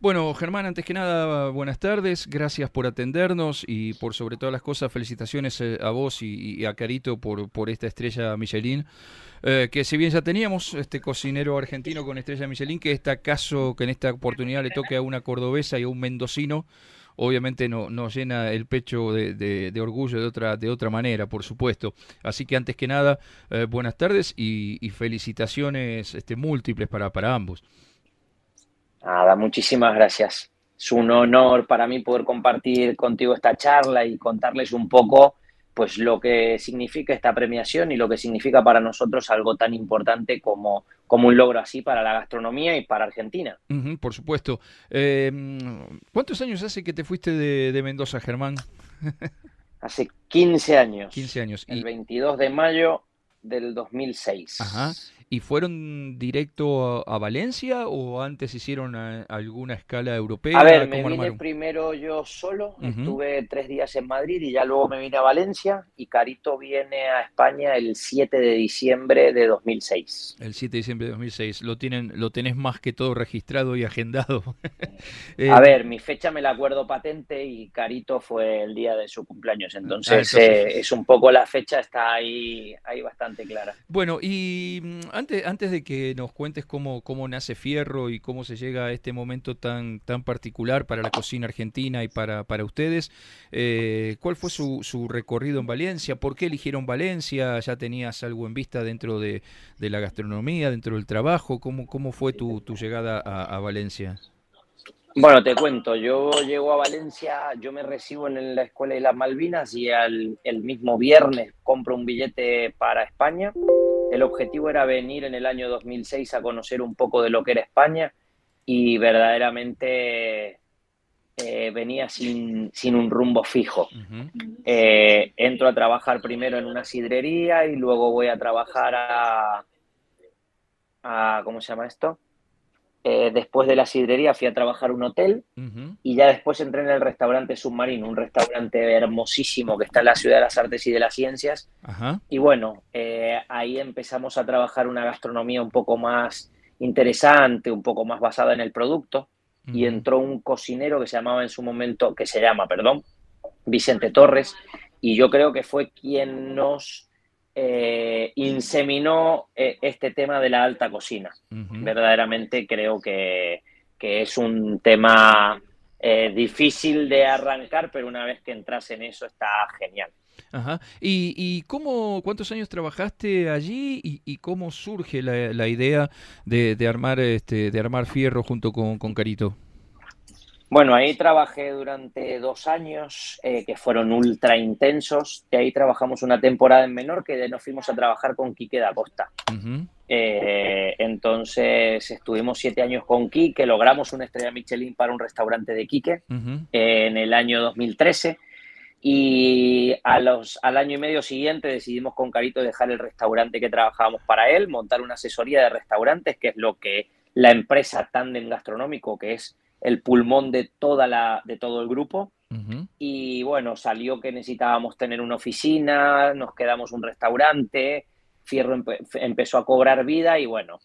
Bueno, Germán, antes que nada, buenas tardes, gracias por atendernos y por sobre todas las cosas, felicitaciones eh, a vos y, a Carito por, esta estrella Michelin, eh, que si bien ya teníamos este cocinero argentino con estrella Michelin, que este caso, que en esta oportunidad le toque a una cordobesa y a un mendocino, obviamente no, nos llena el pecho de, orgullo de otra, de otra manera, por supuesto. Así que antes que nada, eh, buenas tardes y, felicitaciones este, múltiples para ambos. Nada, muchísimas gracias. Es un honor para mí poder compartir contigo esta charla y contarles un poco pues lo que significa esta premiación y lo que significa para nosotros algo tan importante como, como un logro así para la gastronomía y para Argentina. por supuesto. Eh, ¿Cuántos años hace que te fuiste de, de Mendoza, Germán? hace 15 años. 15 años. El 22 de mayo del 2006. Ajá. ¿Y fueron directo a, Valencia o antes hicieron alguna escala europea? A ver, me vine primero yo solo, estuve tres días en Madrid y ya luego me vine a Valencia y Carito viene a España el 7 de diciembre de 2006. El 7 de diciembre de 2006, lo, tienen, lo tenés más que todo registrado y agendado. Eh, a ver, mi fecha me la acuerdo patente y Carito fue el día de su cumpleaños, ah, entonces, eh, es un poco la fecha, está ahí, ahí bastante clara. Bueno, y mm, antes, antes de que nos cuentes cómo, cómo nace Fierro y cómo se llega a este momento tan, tan particular para la cocina argentina y para, para ustedes, eh, ¿cuál fue su, su, recorrido en Valencia? ¿Por qué eligieron Valencia? ¿Ya tenías algo en vista dentro de, la gastronomía, dentro del trabajo? ¿Cómo, cómo fue tu, llegada a, Valencia? Bueno, te cuento, yo llego a Valencia, yo me recibo en la Escuela de las Malvinas y el mismo viernes compro un billete para España el objetivo era venir en el año 2006 a conocer un poco de lo que era España y verdaderamente eh, venía sin, un rumbo fijo. Eh, entro a trabajar primero en una sidrería y luego voy a trabajar a, a ¿cómo se llama esto? Eh, después de la sidrería fui a trabajar un hotel y ya después entré en el restaurante Submarino, un restaurante hermosísimo que está en la Ciudad de las Artes y de las Ciencias. Y bueno, eh, ahí empezamos a trabajar una gastronomía un poco más interesante, un poco más basada en el producto. Y entró un cocinero que se llamaba en su momento, que se llama, perdón, Vicente Torres. Y yo creo que fue quien nos eh, inseminó eh, este tema de la alta cocina. Verdaderamente creo que, es un tema eh, difícil de arrancar, pero una vez que entras en eso está genial. Ajá. ¿Y, cómo, cuántos años trabajaste allí y, cómo surge la, idea de, armar este, de armar Fierro junto con, con Carito? Bueno, ahí trabajé durante dos años eh, que fueron ultra intensos. Y ahí trabajamos una temporada en menor que nos fuimos a trabajar con Quique da Costa. Eh, entonces estuvimos siete años con Quique, logramos una estrella Michelin para un restaurante de Quique en el año 2013. Y a los, al año y medio siguiente decidimos con Carito dejar el restaurante que trabajábamos para él, montar una asesoría de restaurantes, que es lo que la empresa Tandem Gastronómico, que es el pulmón de, toda la, de todo el grupo. Y bueno, salió que necesitábamos tener una oficina, nos quedamos un restaurante, Fierro empezó a cobrar vida y bueno,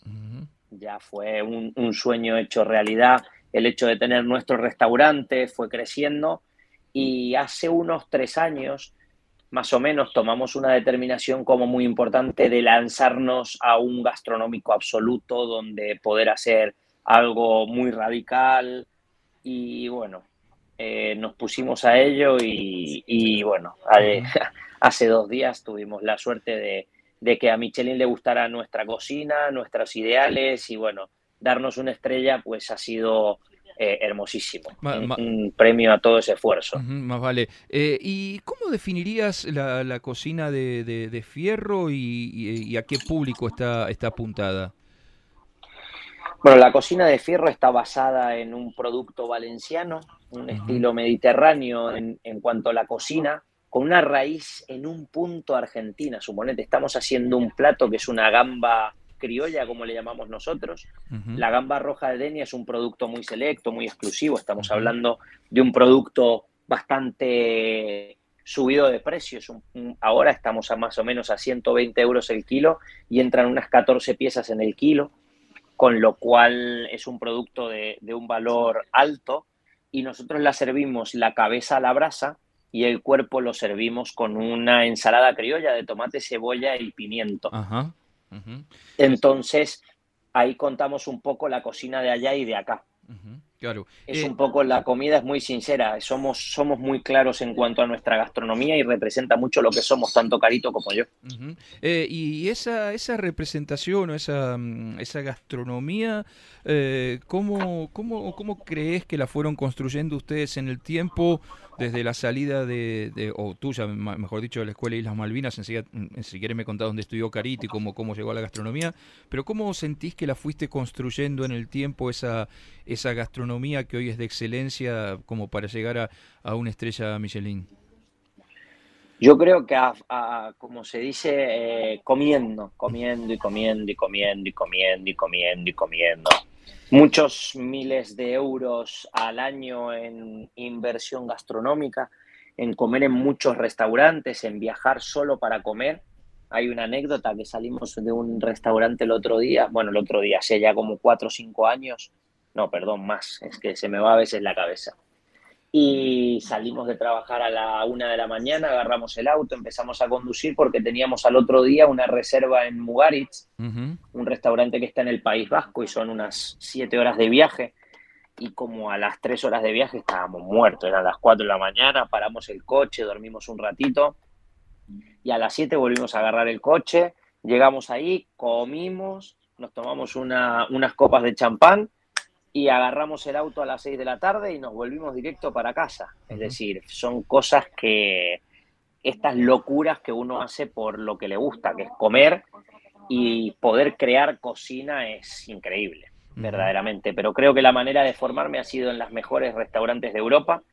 ya fue un, sueño hecho realidad. El hecho de tener nuestro restaurante fue creciendo y hace unos tres años, más o menos, tomamos una determinación como muy importante de lanzarnos a un gastronómico absoluto donde poder hacer algo muy radical y bueno, eh, nos pusimos a ello y, bueno, hace dos días tuvimos la suerte de, que a Michelin le gustara nuestra cocina, nuestros ideales y bueno, darnos una estrella pues ha sido eh, hermosísimo. un, premio a todo ese esfuerzo. más vale. Eh, ¿Y cómo definirías la, cocina de, Fierro y, a qué público está, está apuntada? Bueno, la cocina de fierro está basada en un producto valenciano, un estilo mediterráneo en, cuanto a la cocina, con una raíz en un punto argentina. Suponete, estamos haciendo un plato que es una gamba criolla, como le llamamos nosotros. La gamba roja de Denia es un producto muy selecto, muy exclusivo. Estamos hablando de un producto bastante subido de precios. ahora estamos a más o menos a 120 euros el kilo y entran unas 14 piezas en el kilo con lo cual es un producto de, un valor alto y nosotros la servimos la cabeza a la brasa y el cuerpo lo servimos con una ensalada criolla de tomate, cebolla y pimiento. Entonces, ahí contamos un poco la cocina de allá y de acá. Claro. Es eh, un poco, la comida es muy sincera, somos, somos muy claros en cuanto a nuestra gastronomía y representa mucho lo que somos, tanto Carito como yo. Eh, y esa, esa representación o esa, mm, esa gastronomía, eh, ¿cómo, cómo, cómo crees que la fueron construyendo ustedes en el tiempo? Desde la salida de, o tuya, mejor dicho, de la Escuela Islas Malvinas, mm, si quieres me contás dónde estudió Carito y cómo, cómo llegó a la gastronomía, pero ¿cómo sentís que la fuiste construyendo en el tiempo esa, esa gastronomía que hoy es de excelencia como para llegar a, a una estrella Michelin? Yo creo que, como se dice, eh, comiendo, comiendo y comiendo y comiendo y comiendo y comiendo y comiendo muchos miles de euros al año en inversión gastronómica, en comer en muchos restaurantes, en viajar solo para comer. Hay una anécdota que salimos de un restaurante el otro día, bueno, el otro día, hace ya como cuatro o cinco años, no, perdón, más, es que se me va a veces la cabeza y salimos de trabajar a la una de la mañana, agarramos el auto, empezamos a conducir porque teníamos al otro día una reserva en Mugaritz, un restaurante que está en el País Vasco y son unas siete horas de viaje. Y como a las tres horas de viaje estábamos muertos, eran las cuatro de la mañana, paramos el coche, dormimos un ratito y a las siete volvimos a agarrar el coche, llegamos ahí, comimos, nos tomamos unas copas de champán y agarramos el auto a las 6 de la tarde y nos volvimos directo para casa. Es decir, son cosas que, estas locuras que uno hace por lo que le gusta, que es comer y poder crear cocina es increíble, verdaderamente. Pero creo que la manera de formarme ha sido en los mejores restaurantes de Europa,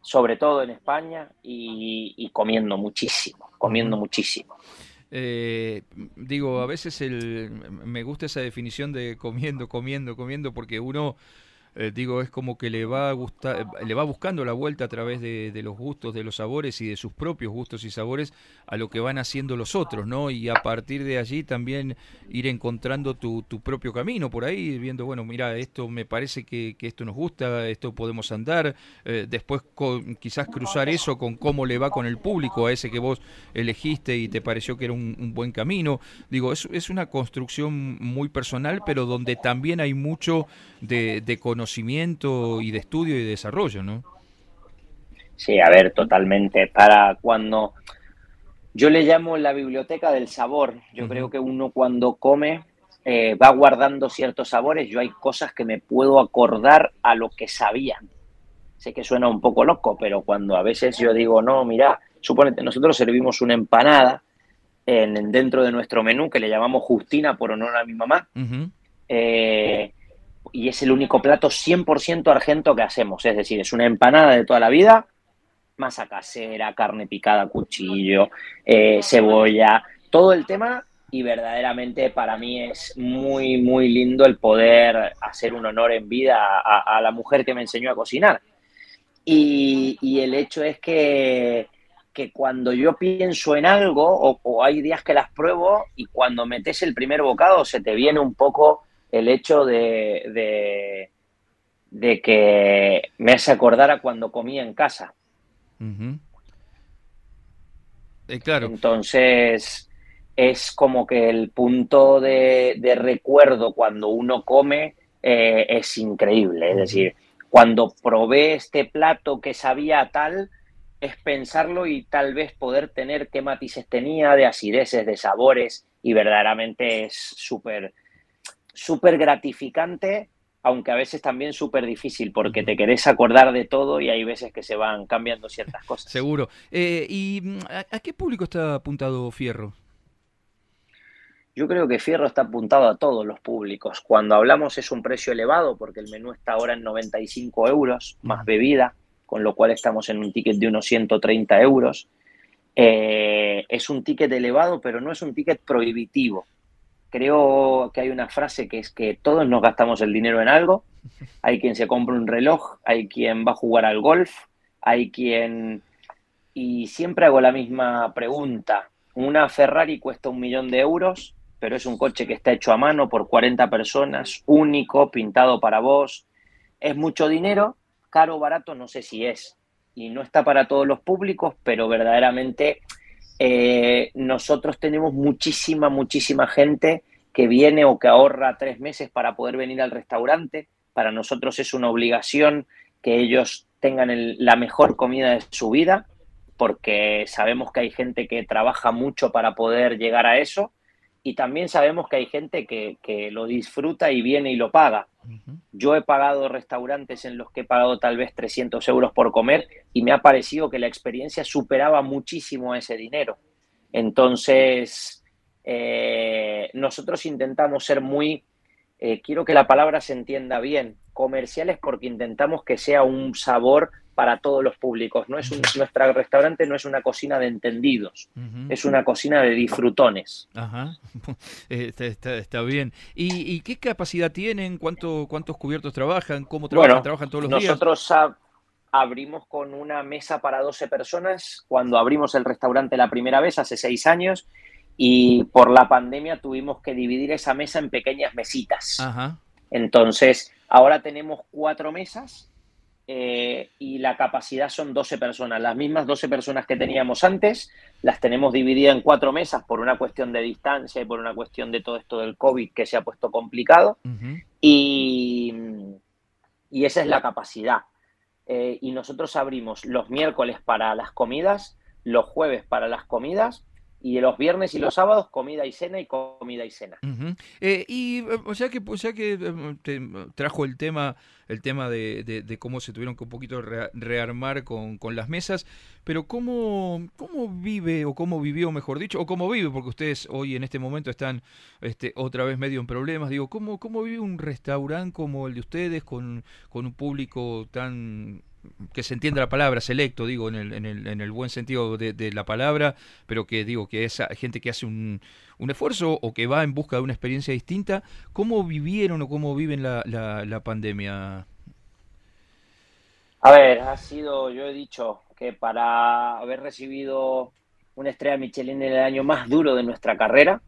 sobre todo en España, y comiendo muchísimo, comiendo muchísimo. Eh, digo, a veces el, me gusta esa definición de comiendo, comiendo, comiendo, porque uno eh, digo, es como que le va, a gustar, le va buscando la vuelta a través de, los gustos, de los sabores y de sus propios gustos y sabores a lo que van haciendo los otros, ¿no? Y a partir de allí también ir encontrando tu, tu propio camino por ahí, viendo, bueno, mira, esto me parece que, esto nos gusta, esto podemos andar, eh, después quizás cruzar eso con cómo le va con el público a ese que vos elegiste y te pareció que era un, buen camino. Digo, es, es una construcción muy personal, pero donde también hay mucho de, de conocimiento conocimiento y de estudio y desarrollo, ¿no? Sí, a ver, totalmente. Para cuando yo le llamo la biblioteca del sabor. Yo creo que uno cuando come eh, va guardando ciertos sabores. Yo hay cosas que me puedo acordar a lo que sabía. Sé que suena un poco loco, pero cuando a veces yo digo, no, mira, suponete, nosotros servimos una empanada en, dentro de nuestro menú que le llamamos Justina por honor a mi mamá y es el único plato 100% argento que hacemos. Es decir, es una empanada de toda la vida, masa casera, carne picada, cuchillo, eh, cebolla, todo el tema. Y verdaderamente para mí es muy, muy lindo el poder hacer un honor en vida a, la mujer que me enseñó a cocinar. Y, el hecho es que, que, cuando yo pienso en algo, o, o hay días que las pruebo, y cuando metes el primer bocado se te viene un poco el hecho de, de, que me hace acordar a cuando comía en casa. Eh, claro. Entonces, es como que el punto de, recuerdo cuando uno come eh, es increíble. Es decir, cuando probé este plato que sabía tal, es pensarlo y tal vez poder tener qué matices tenía de acideces, de sabores, y verdaderamente es súper súper gratificante, aunque a veces también súper difícil, porque te querés acordar de todo y hay veces que se van cambiando ciertas cosas. Seguro. Eh, ¿Y mm, a, qué público está apuntado Fierro? Yo creo que Fierro está apuntado a todos los públicos. Cuando hablamos es un precio elevado porque el menú está ahora en 95 euros más bebida, con lo cual estamos en un ticket de unos 130 euros. Eh, es un ticket elevado, pero no es un ticket prohibitivo creo que hay una frase que es que todos nos gastamos el dinero en algo. Hay quien se compra un reloj, hay quien va a jugar al golf, hay quien... Y siempre hago la misma pregunta. ¿Una Ferrari cuesta un millón de euros pero es un coche que está hecho a mano por 40 personas, único, pintado para vos. Es mucho dinero, caro o barato, no sé si es. Y no está para todos los públicos, pero verdaderamente eh, nosotros tenemos muchísima, muchísima gente que viene o que ahorra tres meses para poder venir al restaurante. Para nosotros es una obligación que ellos tengan la mejor comida de su vida, porque sabemos que hay gente que trabaja mucho para poder llegar a eso y también sabemos que hay gente que, lo disfruta y viene y lo paga. Yo he pagado restaurantes en los que he pagado tal vez 300 euros por comer y me ha parecido que la experiencia superaba muchísimo ese dinero. Entonces, eh, nosotros intentamos ser muy, eh, quiero que la palabra se entienda bien, comerciales porque intentamos que sea un sabor para todos los públicos. No es un, nuestro restaurante no es una cocina de entendidos, es una cocina de disfrutones. Ajá, está, bien. ¿Y, qué capacidad tienen? ¿Cuánto, ¿Cuántos cubiertos trabajan? ¿Cómo trabajan? ¿Trabajan todos los días? Nosotros abrimos con una mesa para 12 personas cuando abrimos el restaurante la primera vez, hace seis años, y por la pandemia tuvimos que dividir esa mesa en pequeñas mesitas. Entonces, ahora tenemos cuatro mesas eh, y la capacidad son 12 personas. Las mismas 12 personas que teníamos antes, las tenemos divididas en cuatro mesas por una cuestión de distancia y por una cuestión de todo esto del COVID que se ha puesto complicado. y, y, esa es la capacidad. Eh, y nosotros abrimos los miércoles para las comidas, los jueves para las comidas y los viernes y los sábados comida y cena y comida y cena. Eh, y o sea que, o sea que te trajo el tema el tema de, de, cómo se tuvieron que un poquito rearmar con, con, las mesas, pero cómo, cómo vive o cómo vivió, mejor dicho, o cómo vive, porque ustedes hoy en este momento están este, otra vez medio en problemas, digo, ¿cómo, cómo vive un restaurante como el de ustedes con, con un público tan que se entienda la palabra, selecto, digo, en el, en el, en el buen sentido de, la palabra, pero que digo que es gente que hace un, un, esfuerzo o que va en busca de una experiencia distinta. ¿Cómo vivieron o cómo viven la, la, pandemia? A ver, ha sido, yo he dicho que para haber recibido una estrella Michelin en el año más duro de nuestra carrera,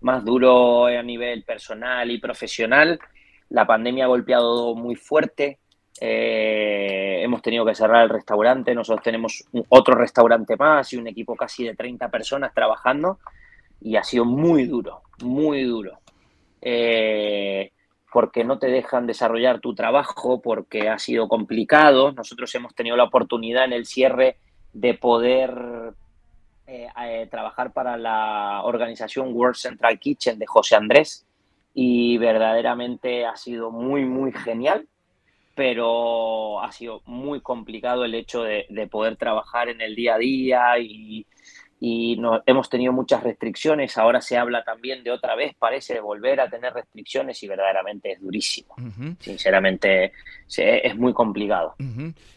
más duro a nivel personal y profesional, la pandemia ha golpeado muy fuerte, eh, hemos tenido que cerrar el restaurante, nosotros tenemos otro restaurante más y un equipo casi de 30 personas trabajando y ha sido muy duro, muy duro. Eh, porque no te dejan desarrollar tu trabajo, porque ha sido complicado. Nosotros hemos tenido la oportunidad en el cierre de poder eh, trabajar para la organización World Central Kitchen de José Andrés y verdaderamente ha sido muy, muy genial pero ha sido muy complicado el hecho de, poder trabajar en el día a día y, no, hemos tenido muchas restricciones. Ahora se habla también de otra vez, parece, volver a tener restricciones y verdaderamente es durísimo. Sinceramente, es muy complicado.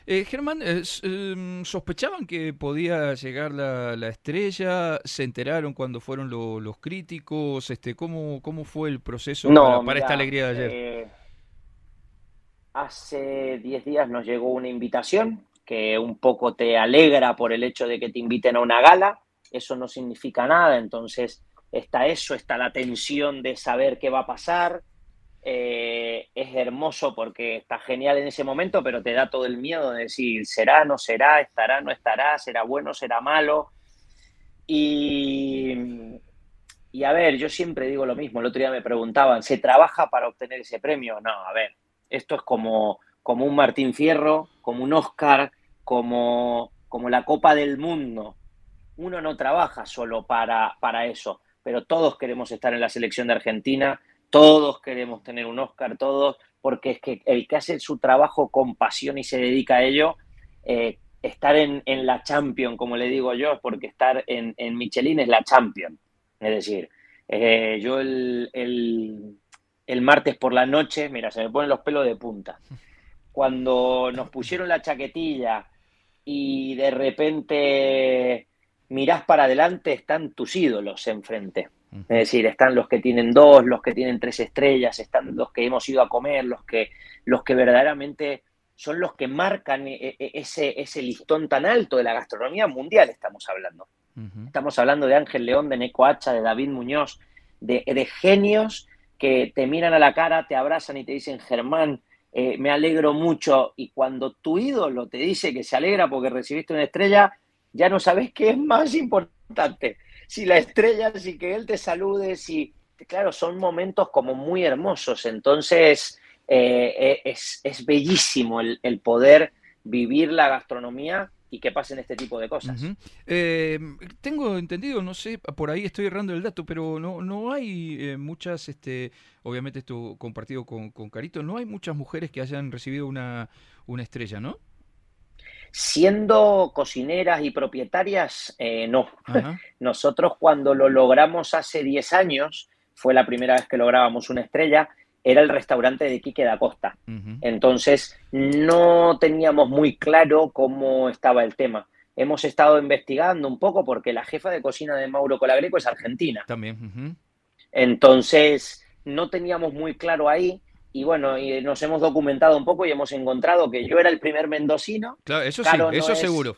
Eh, Germán, em, ¿sospechaban que podía llegar la, estrella? ¿Se enteraron cuando fueron los críticos? Este, ¿cómo, ¿Cómo fue el proceso para, esta alegría de ayer? Eh, Hace 10 días nos llegó una invitación que un poco te alegra por el hecho de que te inviten a una gala. Eso no significa nada, entonces está eso, está la tensión de saber qué va a pasar. Eh, es hermoso porque está genial en ese momento, pero te da todo el miedo de decir, será, no será, estará, no estará, será bueno, será malo. Y, y a ver, yo siempre digo lo mismo, el otro día me preguntaban, ¿se trabaja para obtener ese premio? No, a ver, esto es como, como un Martín Fierro, como un Oscar, como, como la Copa del Mundo. Uno no trabaja solo para, para eso, pero todos queremos estar en la selección de Argentina, todos queremos tener un Oscar, todos, porque es que el que hace su trabajo con pasión y se dedica a ello, eh, estar en, la Champion, como le digo yo, porque estar en, Michelin es la Champion. Es decir, eh, yo el, el martes por la noche, mira, se me ponen los pelos de punta. Cuando nos pusieron la chaquetilla y de repente mirás para adelante, están tus ídolos enfrente. Es decir, están los que tienen dos, los que tienen tres estrellas, están los que hemos ido a comer, los que, los que verdaderamente son los que marcan e, e, ese, ese listón tan alto de la gastronomía mundial, estamos hablando. Estamos hablando de Ángel León, de Neco Hacha, de David Muñoz, de, genios que te miran a la cara, te abrazan y te dicen, Germán, eh, me alegro mucho. Y cuando tu ídolo te dice que se alegra porque recibiste una estrella, ya no sabes qué es más importante. Si la estrella, si que él te salude, si... Claro, son momentos como muy hermosos. Entonces, eh, es, es, bellísimo el, el poder vivir la gastronomía y que pasen este tipo de cosas. Eh, tengo entendido, no sé, por ahí estoy errando el dato, pero no, no hay eh, muchas, este, obviamente esto compartido con, Carito, no hay muchas mujeres que hayan recibido una, una estrella, ¿no? Siendo cocineras y propietarias, eh, no. Nosotros cuando lo logramos hace 10 años, fue la primera vez que lográbamos una estrella, era el restaurante de Quique da Costa. Entonces, no teníamos muy claro cómo estaba el tema. Hemos estado investigando un poco porque la jefa de cocina de Mauro Colagreco es argentina. También. Entonces, no teníamos muy claro ahí. Y bueno, y nos hemos documentado un poco y hemos encontrado que yo era el primer mendocino. Claro, eso sí, eso seguro.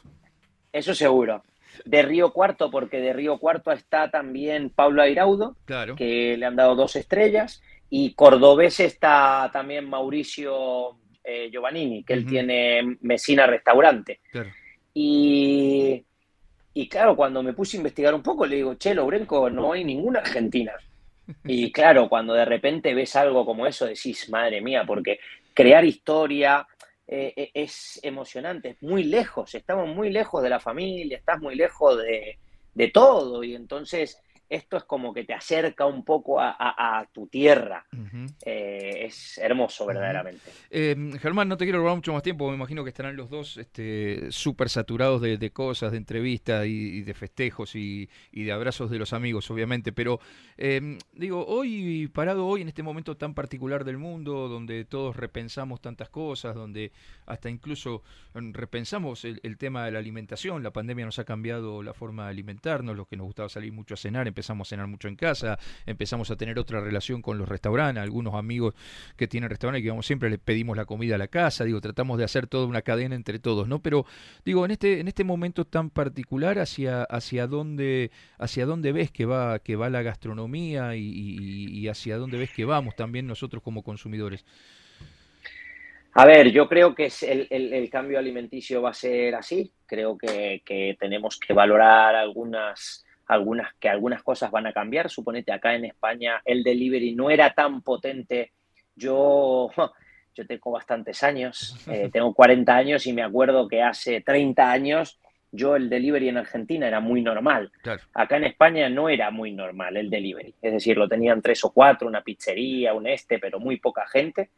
Eso seguro. De Río Cuarto, porque de Río Cuarto está también Pablo Airaudo, claro. que le han dado dos estrellas. Y cordobés está también Mauricio eh, Giovannini, que él tiene Mesina Restaurante. Y, y, claro, cuando me puse a investigar un poco, le digo, che, Lobrenco, no hay ninguna argentina. Y claro, cuando de repente ves algo como eso, decís, madre mía, porque crear historia eh, eh, es emocionante, es muy lejos, estamos muy lejos de la familia, estás muy lejos de, de todo. Y entonces esto es como que te acerca un poco a, tu tierra. Eh, es hermoso, verdaderamente. Eh, Germán, no te quiero robar mucho más tiempo, me imagino que estarán los dos este, súper saturados de, cosas, de entrevistas y, de festejos y, de abrazos de los amigos, obviamente, pero em, digo, hoy, parado hoy en este momento tan particular del mundo, donde todos repensamos tantas cosas, donde hasta incluso em, repensamos el, el tema de la alimentación, la pandemia nos ha cambiado la forma de alimentarnos, los que nos gustaba salir mucho a cenar, empezamos a cenar mucho en casa, empezamos a tener otra relación con los restaurantes, algunos amigos que tienen restaurantes que vamos siempre le pedimos la comida a la casa, digo, tratamos de hacer toda una cadena entre todos, ¿no? Pero digo, en este en este momento tan particular hacia hacia dónde hacia dónde ves que va que va la gastronomía y, hacia dónde ves que vamos también nosotros como consumidores. A ver, yo creo que el, cambio alimenticio va a ser así. Creo que tenemos que valorar algunas algunas, que algunas cosas van a cambiar. Suponete, acá en España el delivery no era tan potente. Yo, yo tengo bastantes años, eh, tengo 40 años y me acuerdo que hace 30 años yo el delivery en Argentina era muy normal. Acá en España no era muy normal el delivery. Es decir, lo tenían tres o cuatro, una pizzería, un este, pero muy poca gente.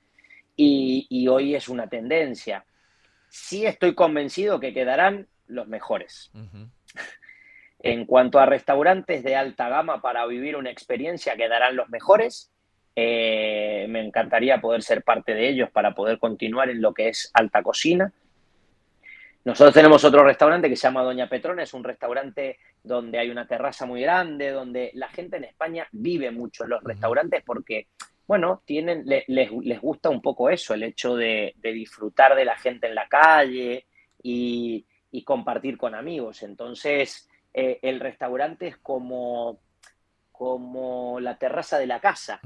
Y, hoy es una tendencia. Sí estoy convencido que quedarán los mejores. En cuanto a restaurantes de alta gama para vivir una experiencia que darán los mejores, eh, me encantaría poder ser parte de ellos para poder continuar en lo que es alta cocina. Nosotros tenemos otro restaurante que se llama Doña Petrona, es un restaurante donde hay una terraza muy grande, donde la gente en España vive mucho en los restaurantes porque, bueno, tienen, les, gusta un poco eso, el hecho de, disfrutar de la gente en la calle y, y compartir con amigos. Entonces, eh, el restaurante es como, como la terraza de la casa.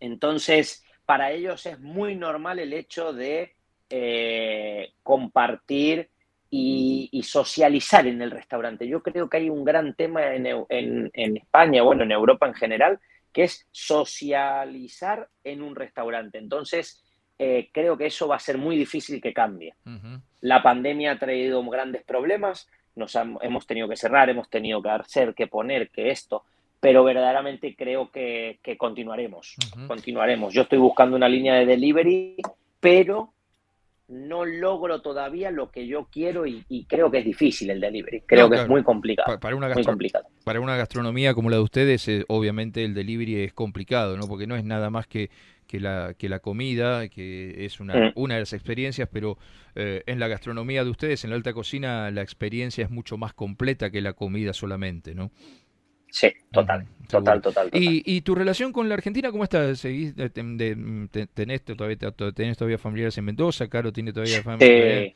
Entonces, para ellos es muy normal el hecho de eh, compartir y, socializar en el restaurante. Yo creo que hay un gran tema en, en, España, bueno, en Europa en general, que es socializar en un restaurante. Entonces, eh, creo que eso va a ser muy difícil que cambie. La pandemia ha traído grandes problemas, nos hemos tenido que cerrar, hemos tenido que hacer, que poner, que esto, pero verdaderamente creo que, continuaremos, continuaremos. Yo estoy buscando una línea de delivery, pero no logro todavía lo que yo quiero y, creo que es difícil el delivery. Creo que es muy complicado. Para, una muy complicado. para una gastronomía como la de ustedes, eh, obviamente el delivery es complicado, ¿no? Porque no es nada más que que la, que la comida, que es una, mm. una de las experiencias, pero eh, en la gastronomía de ustedes, en la alta cocina, la experiencia es mucho más completa que la comida solamente, ¿no? Sí, total, total, total, ¿Y, ¿Y, tu relación con la Argentina cómo está? ¿Seguís, de, tenés, todavía, tenés todavía familiares en Mendoza? ¿Caro tiene todavía familiares? Eh,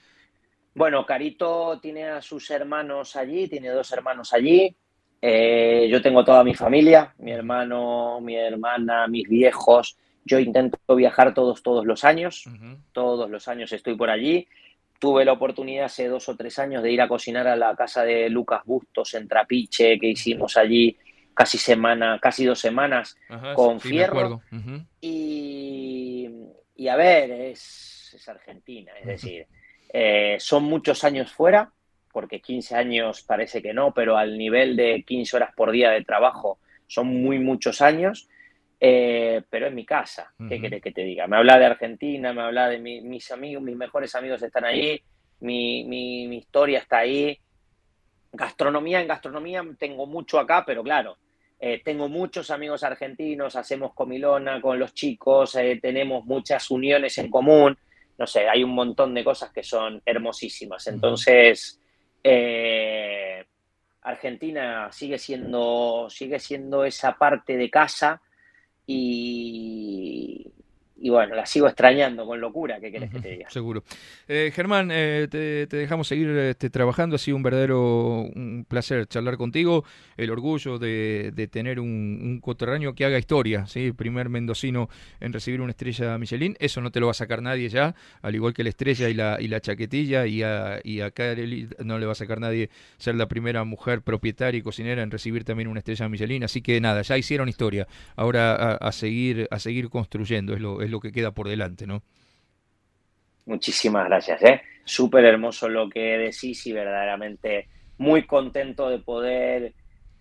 bueno, Carito tiene a sus hermanos allí, tiene dos hermanos allí. Eh, yo tengo toda mi familia, mi hermano, mi hermana, mis viejos. Yo intento viajar todos, todos los años. Todos los años estoy por allí. Tuve la oportunidad hace dos o tres años de ir a cocinar a la casa de Lucas Bustos en Trapiche, que hicimos allí casi semana, casi dos semanas con Fierro. y, y, a ver, es, es Argentina, es decir, eh, son muchos años fuera, porque 15 años parece que no, pero al nivel de 15 horas por día de trabajo son muy muchos años, eh, pero es mi casa, ¿qué querés que te diga? Me habla de Argentina, me habla de mis amigos, mis mejores amigos están ahí, mi, mi, historia está ahí. Gastronomía, en gastronomía tengo mucho acá, pero claro, eh, tengo muchos amigos argentinos, hacemos comilona con los chicos, eh, tenemos muchas uniones en común, no sé, hay un montón de cosas que son hermosísimas. Entonces, eh, Argentina sigue siendo, sigue siendo esa parte de casa y, y bueno, la sigo extrañando con locura, ¿qué querés que te diga? Seguro. Eh, Germán, eh, te, dejamos seguir este, trabajando, ha sido un verdadero un placer charlar contigo, el orgullo de, tener un, un, coterráneo que haga historia, ¿sí? primer mendocino en recibir una estrella Michelin, eso no te lo va a sacar nadie ya, al igual que la estrella y la, y la chaquetilla, y a, y a no le va a sacar nadie ser la primera mujer propietaria y cocinera en recibir también una estrella Michelin, así que nada, ya hicieron historia, ahora a, seguir, a seguir construyendo, es lo es lo que queda por delante, ¿no? Muchísimas gracias, ¿eh? Súper hermoso lo que decís y verdaderamente muy contento de poder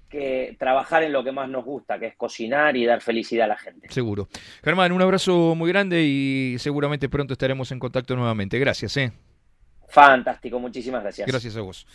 que trabajar en lo que más nos gusta, que es cocinar y dar felicidad a la gente. Seguro. Germán, un abrazo muy grande y seguramente pronto estaremos en contacto nuevamente. Gracias, ¿eh? Fantástico, muchísimas gracias. Gracias a vos.